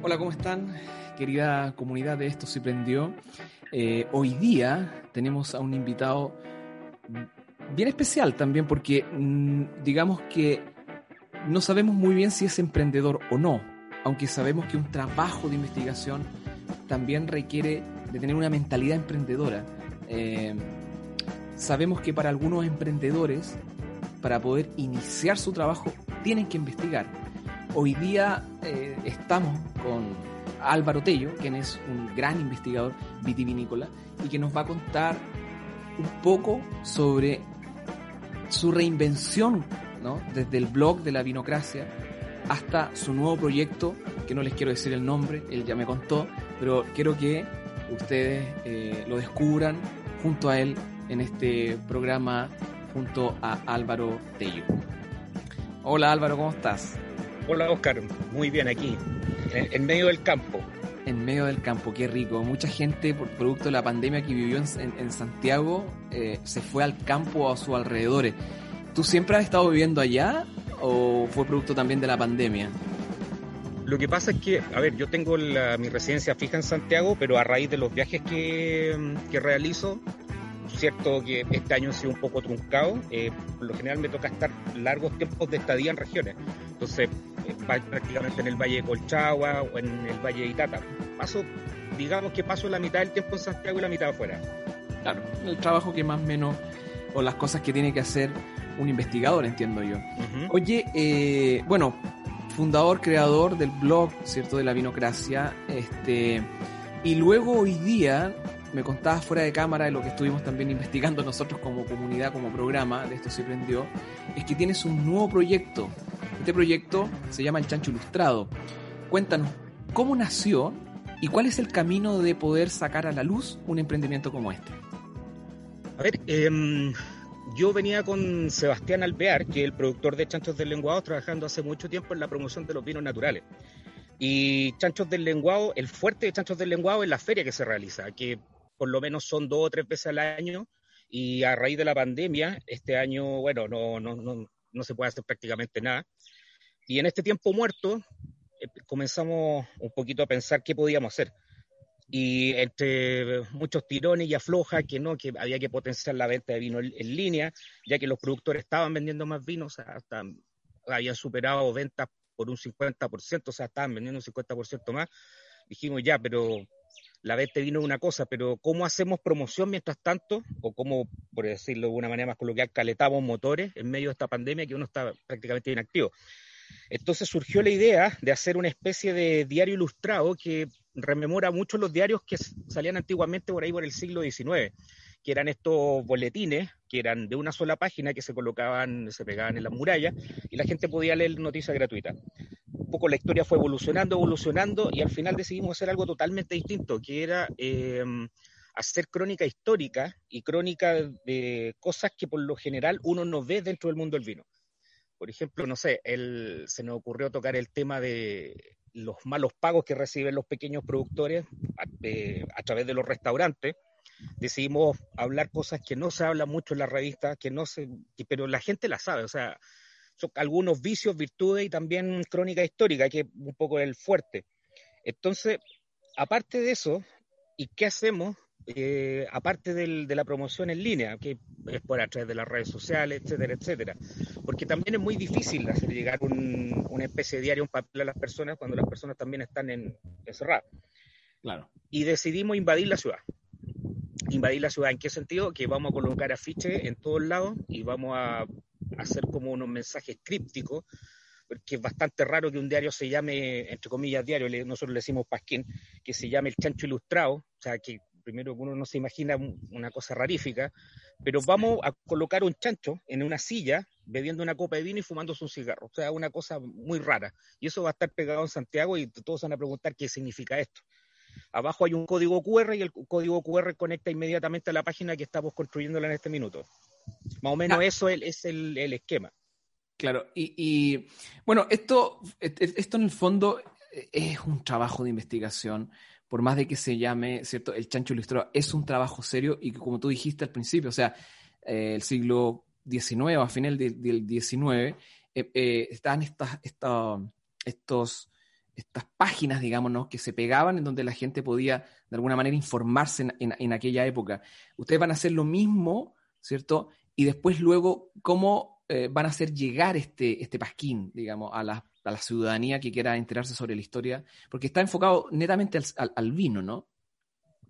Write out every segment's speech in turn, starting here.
Hola, ¿cómo están? Querida comunidad de Esto se prendió. Eh, hoy día tenemos a un invitado bien especial también porque mm, digamos que no sabemos muy bien si es emprendedor o no, aunque sabemos que un trabajo de investigación también requiere de tener una mentalidad emprendedora. Eh, sabemos que para algunos emprendedores para poder iniciar su trabajo tienen que investigar. Hoy día eh, estamos con Álvaro Tello, quien es un gran investigador vitivinícola y que nos va a contar un poco sobre su reinvención, ¿no? desde el blog de la vinocracia hasta su nuevo proyecto, que no les quiero decir el nombre, él ya me contó, pero quiero que ustedes eh, lo descubran junto a él en este programa junto a Álvaro Tello. Hola Álvaro, ¿cómo estás? Hola Oscar, muy bien aquí, en, medio del campo. En medio del campo, qué rico. Mucha gente, por producto de la pandemia que vivió en, Santiago, eh, se fue al campo o a sus alrededores. ¿Tú siempre has estado viviendo allá o fue producto también de la pandemia? Lo que pasa es que, a ver, yo tengo mi residencia fija en Santiago, pero a raíz de los viajes que, que realizo, cierto que este año ha sido un poco truncado, eh, por lo general me toca estar largos tiempos de estadía en regiones. Entonces, eh, prácticamente en el Valle de Colchagua o en el Valle de Itata. Paso, digamos que paso la mitad del tiempo en Santiago y la mitad afuera. Claro, el trabajo que más o menos, o las cosas que tiene que hacer un investigador, entiendo yo. Oye, eh, bueno, fundador, creador del blog, ¿cierto? De la vinocracia, este, y luego hoy día me contabas fuera de cámara de lo que estuvimos también investigando nosotros como comunidad, como programa, de esto se prendió, es que tienes un nuevo proyecto. Este proyecto se llama El Chancho Ilustrado. Cuéntanos, ¿cómo nació y cuál es el camino de poder sacar a la luz un emprendimiento como este? A ver, em, yo venía con Sebastián Alvear, que es el productor de Chanchos del Lenguado, trabajando hace mucho tiempo en la promoción de los vinos naturales. Y Chanchos del Lenguado, el fuerte de Chanchos del Lenguado es la feria que se realiza, que por lo menos son dos o tres veces al año y a raíz de la pandemia, este año, bueno, no, no, no, no se puede hacer prácticamente nada. Y en este tiempo muerto eh, comenzamos un poquito a pensar qué podíamos hacer. Y entre muchos tirones y afloja que no, que había que potenciar la venta de vino en, línea, ya que los productores estaban vendiendo más vinos, hasta habían superado ventas por un 50%, o sea, estaban vendiendo un 50% más. Dijimos ya, pero la venta vino es una cosa, pero ¿cómo hacemos promoción mientras tanto? O cómo, por decirlo de una manera más coloquial, caletamos motores en medio de esta pandemia que uno está prácticamente inactivo. Entonces surgió la idea de hacer una especie de diario ilustrado que rememora mucho los diarios que salían antiguamente por ahí por el siglo XIX, que eran estos boletines, que eran de una sola página que se colocaban, se pegaban en las murallas y la gente podía leer noticias gratuitas un poco la historia fue evolucionando, evolucionando y al final decidimos hacer algo totalmente distinto, que era em, hacer crónica histórica y crónica de cosas que por lo general uno no ve dentro del mundo del vino. Por ejemplo, no sé, se nos ocurrió tocar el tema de los malos pagos que reciben los pequeños productores a, través de los restaurantes. Decidimos hablar cosas que no se habla mucho en la revista, que no se, pero la gente la sabe. O sea, algunos vicios, virtudes y también crónica histórica, que es un poco el fuerte. Entonces, aparte de eso, ¿y qué hacemos? Eh, aparte de la promoción en línea, que es por a través de las redes sociales, etcétera, etcétera. Porque también es muy difícil hacer llegar una especie de diario, un papel a las personas cuando las personas también están en, encerradas. Claro. Y decidimos invadir la ciudad. Invadir la ciudad, ¿en qué sentido? Que vamos a colocar afiches en todos lados y vamos a hacer como unos mensajes crípticos, porque es bastante raro que un diario se llame, entre comillas, diario, nosotros le decimos pasquín, que se llame El Chancho Ilustrado, o sea, que primero uno no se imagina una cosa rarífica, pero vamos a colocar un chancho en una silla bebiendo una copa de vino y fumándose un cigarro. O sea, una cosa muy rara. Y eso va a estar pegado en Santiago y todos van a preguntar qué significa esto. Abajo hay un código QR y el código QR conecta inmediatamente a la página que estamos construyéndola en este minuto. Más o menos ah. eso es, el, esquema. Claro, y, bueno, esto, esto en el fondo es un trabajo de investigación, por más de que se llame, ¿cierto? El chancho ilustrado es un trabajo serio y que como tú dijiste al principio, o sea, eh, el siglo XIX, a final del, XIX, eh, eh, estaban estas, estos estas páginas, digamos, que se pegaban en donde la gente podía de alguna manera informarse en, aquella época. Ustedes van a hacer lo mismo, ¿cierto? Y después luego, ¿cómo eh, van a hacer llegar este, este pasquín, digamos, a la, a la, ciudadanía que quiera enterarse sobre la historia? Porque está enfocado netamente al, al vino, ¿no?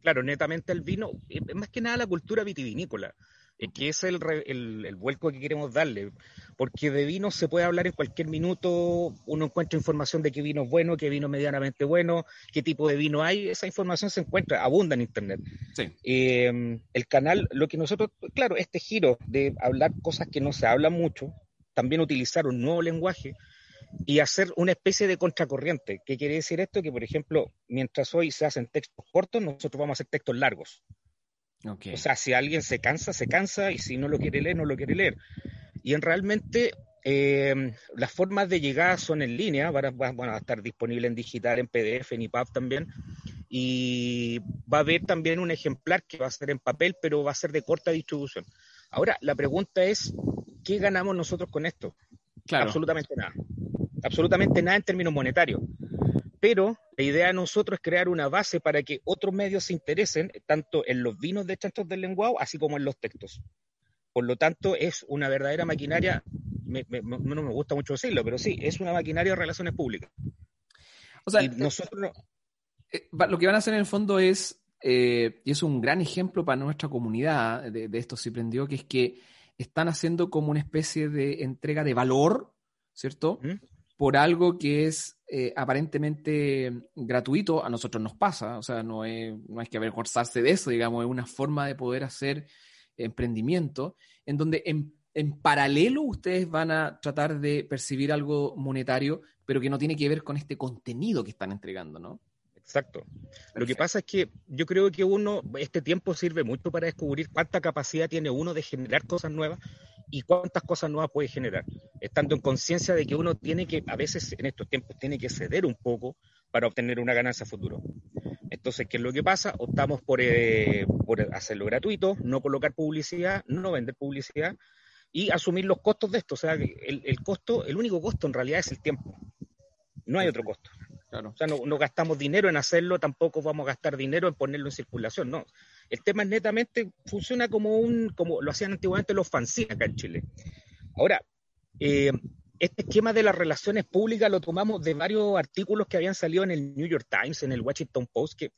Claro, netamente al vino, eh, más que nada la cultura vitivinícola. Eh, que es el, el, vuelco que queremos darle, porque de vino se puede hablar en cualquier minuto, uno encuentra información de qué vino es bueno, qué vino es medianamente bueno, qué tipo de vino hay, esa información se encuentra, abunda en Internet. Em, el canal, lo que nosotros, claro, este giro de hablar cosas que no se hablan mucho, también utilizar un nuevo lenguaje y hacer una especie de contracorriente. ¿Qué quiere decir esto? Que, por ejemplo, mientras hoy se hacen textos cortos, nosotros vamos a hacer textos largos. O sea, si alguien se cansa, se cansa, y si no lo quiere leer, no lo quiere leer. Y en realmente eh, las formas de llegar son en línea, van a, van a estar disponibles en digital, en PDF, en EPUB también. Y va a haber también un ejemplar que va a ser en papel, pero va a ser de corta distribución. Ahora, la pregunta es, ¿qué ganamos nosotros con esto? Claro. Absolutamente nada. Absolutamente nada en términos monetarios pero la idea de nosotros es crear una base para que otros medios se interesen tanto en los vinos de chantos del lenguado, así como en los textos. Por lo tanto, es una verdadera maquinaria, no me gusta mucho decirlo, pero sí, es una maquinaria de relaciones públicas. O sea, nosotros... Eh, lo que van a hacer en el fondo es, eh, y es un gran ejemplo para nuestra comunidad de, esto se prendió, que es que están haciendo como una especie de entrega de valor, ¿cierto? Por algo que es eh, aparentemente gratuito, a nosotros nos pasa, o sea, no, es, no hay que avergonzarse de eso, digamos, es una forma de poder hacer emprendimiento en donde en, en paralelo ustedes van a tratar de percibir algo monetario, pero que no tiene que ver con este contenido que están entregando, ¿no? Exacto. Lo que pasa es que yo creo que uno, este tiempo sirve mucho para descubrir cuánta capacidad tiene uno de generar cosas nuevas y cuántas cosas nuevas puede generar, estando en conciencia de que uno tiene que, a veces en estos tiempos, tiene que ceder un poco para obtener una ganancia futuro. Entonces, ¿qué es lo que pasa? Optamos por, eh, por hacerlo gratuito, no colocar publicidad, no vender publicidad y asumir los costos de esto. O sea, el, el costo, el único costo en realidad es el tiempo. No hay otro costo. O sea, no, gastamos dinero en hacerlo, tampoco vamos a gastar dinero en ponerlo en circulación, no. El tema es netamente, funciona como un, como lo hacían antiguamente los fanzines acá en Chile. Ahora, eh, este esquema de las relaciones públicas lo tomamos de varios artículos que habían salido en el New York Times, en el Washington Post, que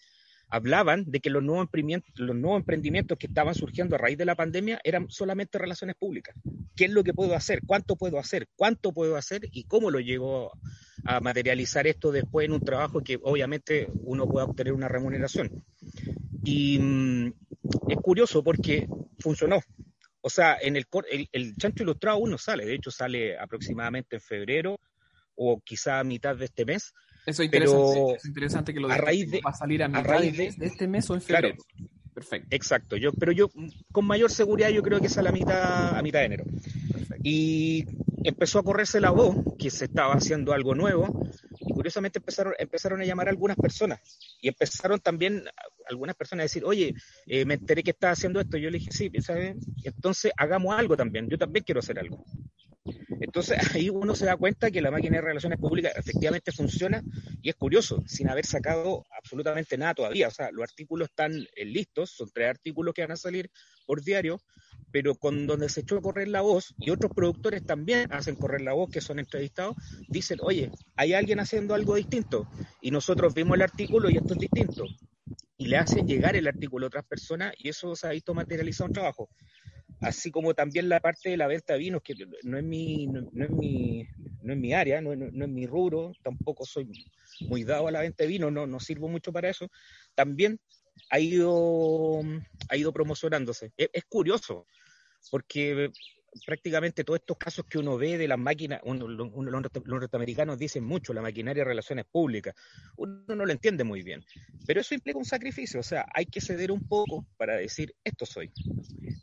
hablaban de que los nuevos, emprendimientos, que estaban surgiendo a raíz de la pandemia eran solamente relaciones públicas. ¿Qué es lo que puedo hacer? ¿Cuánto puedo hacer? ¿Cuánto puedo hacer? ¿Y cómo lo llego a materializar esto después en un trabajo que obviamente uno pueda obtener una remuneración? Y mm, es curioso porque funcionó. O sea, en el, el, el chancho ilustrado uno sale, de hecho sale aproximadamente en febrero o quizá a mitad de este mes, eso es interesante, es interesante que lo a raíz de, va a salir a, mitad de, este mes o en febrero. Perfecto. Exacto, yo, pero yo con mayor seguridad yo creo que es a la mitad, a mitad de enero. Perfecto. Y empezó a correrse la voz que se estaba haciendo algo nuevo y curiosamente empezaron, empezaron a llamar a algunas personas y empezaron también algunas personas a decir, oye, eh, me enteré que estaba haciendo esto. Yo le dije, sí, ¿sabes? entonces hagamos algo también, yo también quiero hacer algo. Entonces ahí uno se da cuenta que la máquina de relaciones públicas efectivamente funciona y es curioso, sin haber sacado absolutamente nada todavía. O sea, los artículos están eh, listos, son tres artículos que van a salir por diario, pero con donde se echó a correr la voz y otros productores también hacen correr la voz que son entrevistados, dicen, oye, hay alguien haciendo algo distinto y nosotros vimos el artículo y esto es distinto. Y le hacen llegar el artículo a otras personas y eso se ha visto materializado en trabajo así como también la parte de la venta de vinos, que no es mi, no, es mi, no es mi área, no, no, es mi rubro, tampoco soy muy dado a la venta de vinos, no, no sirvo mucho para eso, también ha ido, ha ido promocionándose. Es, curioso, porque prácticamente todos estos casos que uno ve de las máquinas, uno, los, norteamericanos dicen mucho, la maquinaria de relaciones públicas, uno no lo entiende muy bien, pero eso implica un sacrificio, o sea, hay que ceder un poco para decir, esto soy,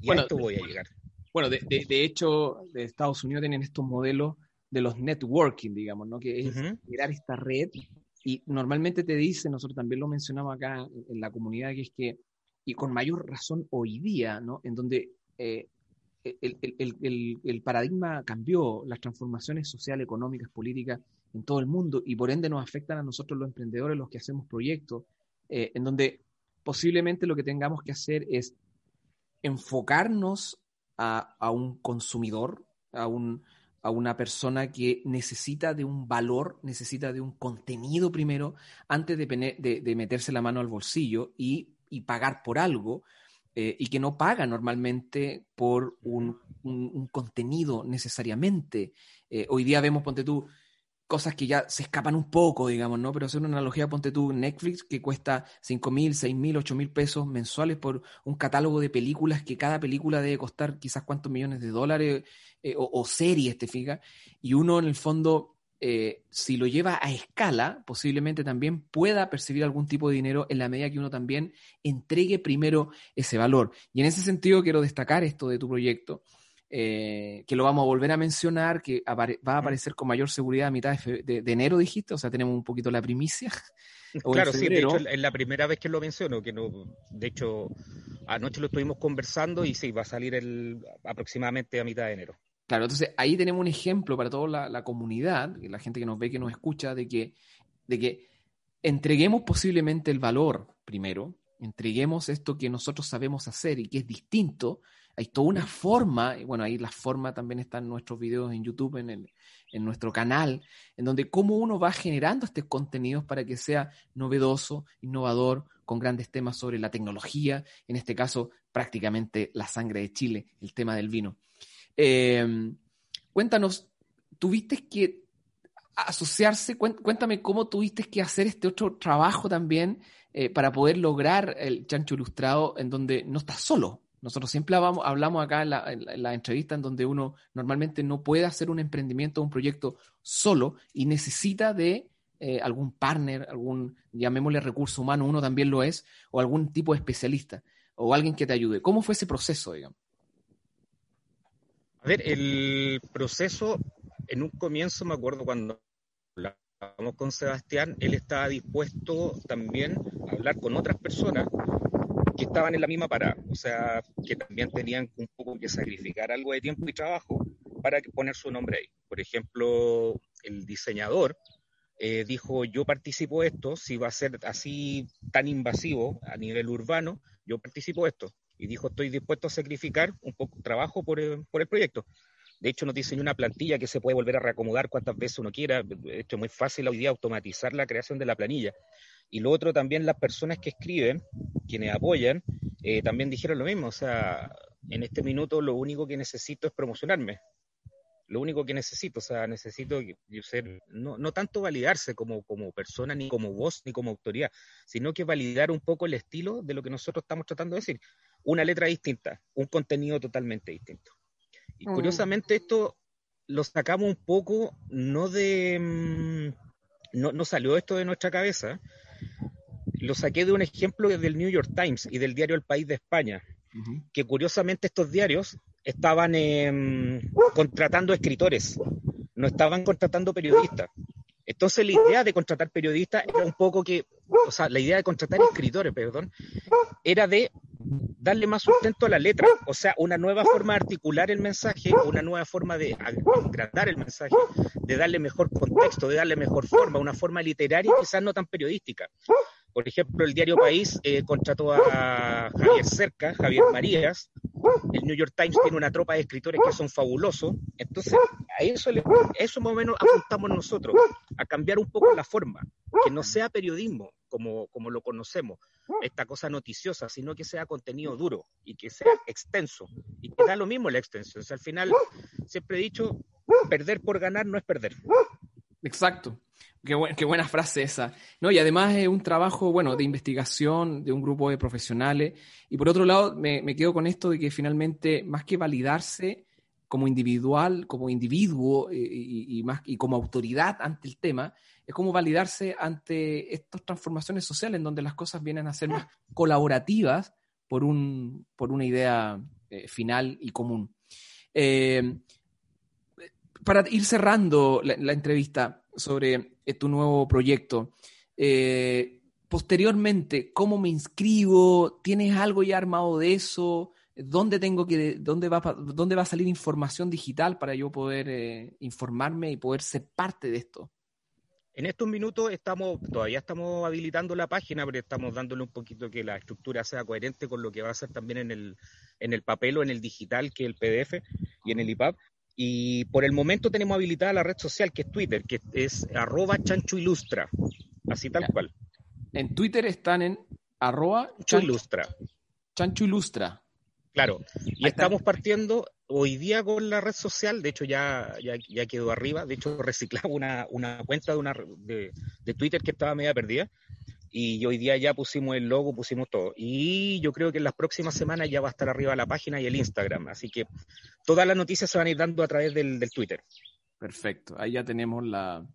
y a esto voy a llegar. Bueno, de, hecho, de Estados Unidos tienen estos modelos de los networking, digamos, ¿no? Que es crear esta red y normalmente te dice, nosotros también lo mencionamos acá en la comunidad, que es que, y con mayor razón hoy día, ¿no? En donde eh, el, paradigma cambió, las transformaciones sociales, económicas, políticas en todo el mundo y por ende nos afectan a nosotros los emprendedores, los que hacemos proyectos, eh, en donde posiblemente lo que tengamos que hacer es enfocarnos a, a un consumidor, a un, a una persona que necesita de un valor, necesita de un contenido primero, antes de, meterse la mano al bolsillo y, pagar por algo, eh, y que no paga normalmente por un, contenido necesariamente. Eh, hoy día vemos, ponte tú, cosas que ya se escapan un poco, digamos, ¿no? Pero hacer una analogía, ponte tú Netflix, que cuesta 5 mil, 6 mil, 8 mil pesos mensuales por un catálogo de películas que cada película debe costar quizás cuántos millones de dólares eh, o, series, te fijas. Y uno en el fondo, eh, si lo lleva a escala, posiblemente también pueda percibir algún tipo de dinero en la medida que uno también entregue primero ese valor. Y en ese sentido quiero destacar esto de tu proyecto eh, que lo vamos a volver a mencionar, que va a aparecer con mayor seguridad a mitad de, enero, dijiste, o sea, tenemos un poquito la primicia. claro, sí, de hecho es la primera vez que lo menciono, que no, de hecho anoche lo estuvimos conversando y sí, va a salir el, aproximadamente a mitad de enero. Claro, entonces ahí tenemos un ejemplo para toda la, comunidad, la gente que nos ve, que nos escucha, de que, de que entreguemos posiblemente el valor primero, entreguemos esto que nosotros sabemos hacer y que es distinto, hay toda una forma, y bueno, ahí la forma también está en nuestros videos en YouTube, en, el, en nuestro canal, en donde cómo uno va generando estos contenidos para que sea novedoso, innovador, con grandes temas sobre la tecnología, en este caso prácticamente la sangre de Chile, el tema del vino. Em, cuéntanos, ¿tuviste que asociarse? Cuéntame cómo tuviste que hacer este otro trabajo también eh, para poder lograr el chancho ilustrado en donde no estás solo, nosotros siempre hablamos, acá en la, entrevista en donde uno normalmente no puede hacer un emprendimiento o un proyecto solo y necesita de eh, algún partner, algún, llamémosle recurso humano, uno también lo es, o algún tipo de especialista, o alguien que te ayude. ¿Cómo fue ese proceso, digamos? A ver, el proceso, en un comienzo me acuerdo cuando hablamos con Sebastián, él estaba dispuesto también a hablar con otras personas que estaban en la misma parada, o sea, que también tenían un poco que sacrificar algo de tiempo y trabajo para poner su nombre ahí. Por ejemplo, el diseñador eh, dijo, yo participo esto, si va a ser así tan invasivo a nivel urbano, yo participo esto. Y dijo, estoy dispuesto a sacrificar un poco de trabajo por el, por el proyecto. De hecho, nos diseñó una plantilla que se puede volver a reacomodar cuantas veces uno quiera. De hecho, es muy fácil hoy día automatizar la creación de la planilla. Y lo otro también las personas que escriben, quienes apoyan, eh, también dijeron lo mismo. O sea, en este minuto lo único que necesito es promocionarme. Lo único que necesito, o sea, necesito ser, no, no tanto validarse como, como persona, ni como voz, ni como autoridad, sino que validar un poco el estilo de lo que nosotros estamos tratando de decir. Una letra distinta, un contenido totalmente distinto. Y mm. curiosamente esto lo sacamos un poco, no de... Mm, no, no salió esto de nuestra cabeza, lo saqué de un ejemplo del New York Times y del diario El País de España, que curiosamente estos diarios estaban em, contratando escritores, no estaban contratando periodistas. Entonces la idea de contratar periodistas era un poco que, o sea, la idea de contratar escritores, perdón, era de darle más sustento a la letra, o sea, una nueva forma de articular el mensaje, una nueva forma de agrandar el mensaje, de darle mejor contexto, de darle mejor forma, una forma literaria quizás no tan periodística. Por ejemplo, el diario País eh, contrató a Javier Cerca, Javier Marías. El New York Times tiene una tropa de escritores que son fabulosos. Entonces, a eso, eso más o menos apuntamos nosotros, a cambiar un poco la forma, que no sea periodismo como, como lo conocemos, esta cosa noticiosa, sino que sea contenido duro y que sea extenso. Y que da lo mismo la extensión. O sea, al final, siempre he dicho, perder por ganar no es perder. Exacto. Qué, buena frase esa. ¿no? Y además es un trabajo, bueno, de investigación de un grupo de profesionales. Y por otro lado, me, quedo con esto de que finalmente, más que validarse, como individual, como individuo eh, y, más, y como autoridad ante el tema, es como validarse ante estas transformaciones sociales en donde las cosas vienen a ser más colaborativas por, un, por una idea eh, final y común. Eh, para ir cerrando la, entrevista sobre tu nuevo proyecto, posteriormente, ¿cómo me inscribo? ¿Tienes algo ya armado de eso? ¿Dónde tengo que, dónde va, dónde va a salir información digital para yo poder eh, informarme y poder ser parte de esto? En estos minutos estamos, todavía estamos habilitando la página, pero estamos dándole un poquito que la estructura sea coherente con lo que va a ser también en el, en el papel o en el digital, que es el PDF y en el IPAP. Y por el momento tenemos habilitada la red social, que es Twitter, que es arroba chancho ilustra, así tal cual. En Twitter están en arroba chancho ilustra. Chancho ilustra. Claro, y estamos partiendo hoy día con la red social, de hecho ya, ya, quedó arriba, de hecho reciclamos una, una cuenta de, una, de, Twitter que estaba media perdida y hoy día ya pusimos el logo, pusimos todo. Y yo creo que en las próximas semanas ya va a estar arriba la página y el Instagram, así que todas las noticias se van a ir dando a través del, del Twitter. Perfecto, ahí ya tenemos la,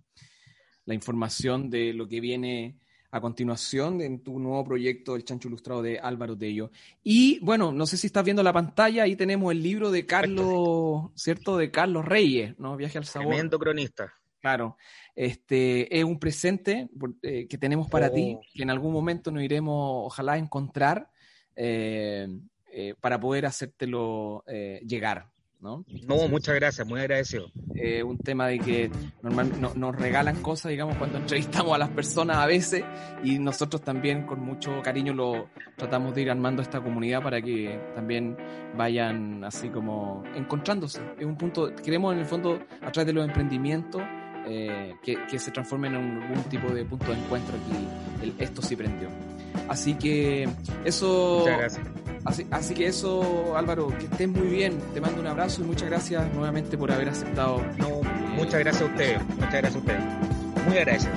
la información de lo que viene a continuación en tu nuevo proyecto El Chancho Ilustrado de Álvaro Tello. Y bueno, no sé si estás viendo la pantalla, ahí tenemos el libro de Carlos, ¿cierto? De Carlos Reyes, ¿no? Viaje al sabor. Tremendo cronista. Claro, este es un presente eh, que tenemos para ti, oh. que en algún momento nos iremos, ojalá, a encontrar eh, eh, para poder hacértelo llegar. ¿No? muchas gracias, muy agradecido. Eh, un tema de que normalmente nos regalan cosas, digamos, cuando entrevistamos a las personas a veces y nosotros también con mucho cariño lo tratamos de ir armando esta comunidad para que también vayan así como encontrándose. Es un punto, queremos en el fondo, a través de los emprendimientos, eh, que, se transformen en algún tipo de punto de encuentro aquí. esto sí prendió. Así que eso. Muchas gracias. Así, que eso, Álvaro, que estés muy bien. Te mando un abrazo y muchas gracias nuevamente por haber aceptado. No, muchas gracias a ustedes. Muchas gracias a ustedes. Muy agradecido.